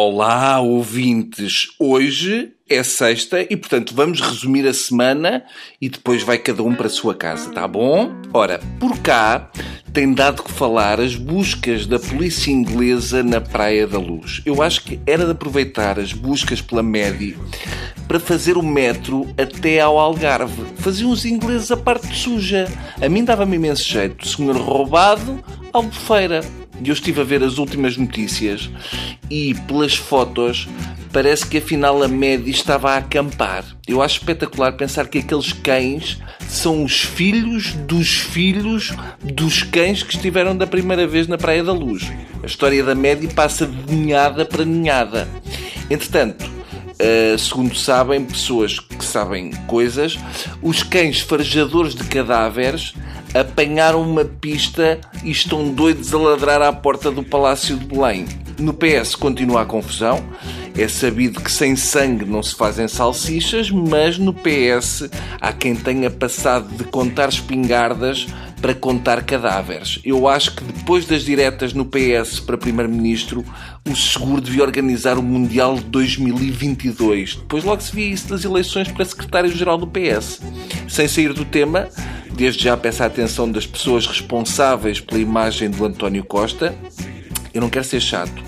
Olá, ouvintes! Hoje é sexta e, portanto, vamos resumir a semana e depois vai cada um para a sua casa, tá bom? Ora, por cá tem dado que falar as buscas da polícia inglesa na Praia da Luz. Eu acho que era de aproveitar as buscas pela Medi para fazer o metro até ao Algarve. Faziam os ingleses a parte suja. A mim dava-me imenso jeito. Senhor roubado, albufeira. Eu estive a ver as últimas notícias e, pelas fotos, parece que afinal a média estava a acampar. Eu acho espetacular pensar que aqueles cães são os filhos dos filhos dos cães que estiveram da primeira vez na Praia da Luz. A história da média passa de ninhada para ninhada. Entretanto, Uh, segundo sabem, pessoas que sabem coisas, os cães farejadores de cadáveres apanharam uma pista e estão doidos a ladrar à porta do Palácio de Belém. No PS continua a confusão. É sabido que sem sangue não se fazem salsichas, mas no PS há quem tenha passado de contar espingardas para contar cadáveres. Eu acho que depois das diretas no PS para Primeiro-Ministro, o Seguro devia organizar o Mundial de 2022. Depois logo se via isso das eleições para Secretário-Geral do PS. Sem sair do tema, desde já peço a atenção das pessoas responsáveis pela imagem do António Costa. Eu não quero ser chato,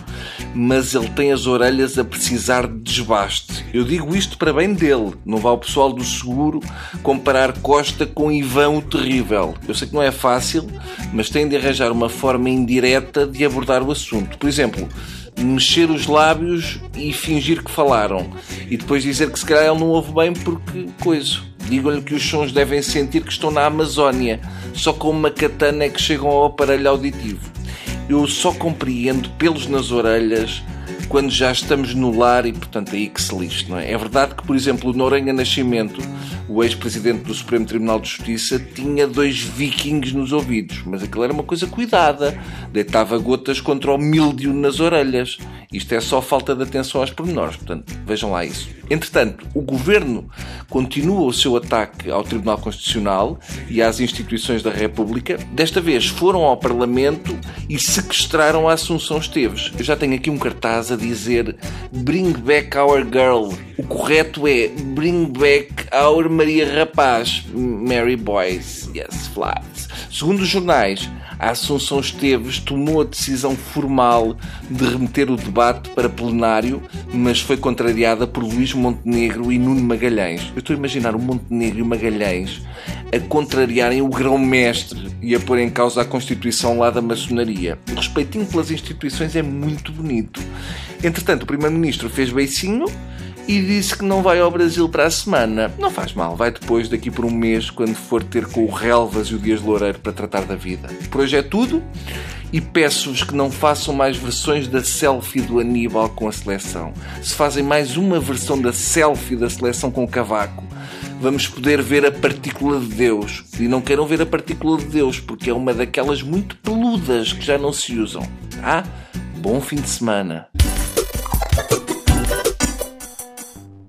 mas ele tem as orelhas a precisar de desbaste. Eu digo isto para bem dele. Não vá o pessoal do seguro comparar Costa com Ivan o Terrível. Eu sei que não é fácil, mas tem de arranjar uma forma indireta de abordar o assunto. Por exemplo, mexer os lábios e fingir que falaram. E depois dizer que se calhar ele não ouve bem porque coisa. Digam-lhe que os sons devem sentir que estão na Amazónia. Só com uma katana é que chegam ao aparelho auditivo. Eu só compreendo pelos nas orelhas quando já estamos no lar e, portanto, aí que se lixe, não é? É verdade que, por exemplo, o Noronha Nascimento, o ex-presidente do Supremo Tribunal de Justiça, tinha dois vikings nos ouvidos, mas aquilo era uma coisa cuidada. Deitava gotas contra o míldio nas orelhas. Isto é só falta de atenção aos pormenores, portanto, vejam lá isso. Entretanto, o governo continua o seu ataque ao Tribunal Constitucional e às instituições da República. Desta vez foram ao Parlamento e sequestraram a Assunção Esteves. Eu já tenho aqui um cartaz a dizer Bring back our girl. O correto é Bring back our Maria Rapaz. Mary Boys. Yes, flies. Segundo os jornais, a Assunção Esteves tomou a decisão formal de remeter o debate para plenário, mas foi contrariada por Luís Montenegro e Nuno Magalhães. Eu estou a imaginar o Montenegro e o Magalhães a contrariarem o grão-mestre e a pôr em causa a Constituição lá da maçonaria. O respeitinho pelas instituições é muito bonito. Entretanto, o Primeiro-Ministro fez beicinho e disse que não vai ao Brasil para a semana. Não faz mal, vai depois, daqui por um mês, quando for ter com o Relvas e o Dias Loureiro para tratar da vida. Por hoje é tudo e peço-vos que não façam mais versões da selfie do Aníbal com a seleção. Se fazem mais uma versão da selfie da seleção com o Cavaco, vamos poder ver a partícula de Deus. E não queiram ver a partícula de Deus, porque é uma daquelas muito peludas que já não se usam. Ah, bom fim de semana.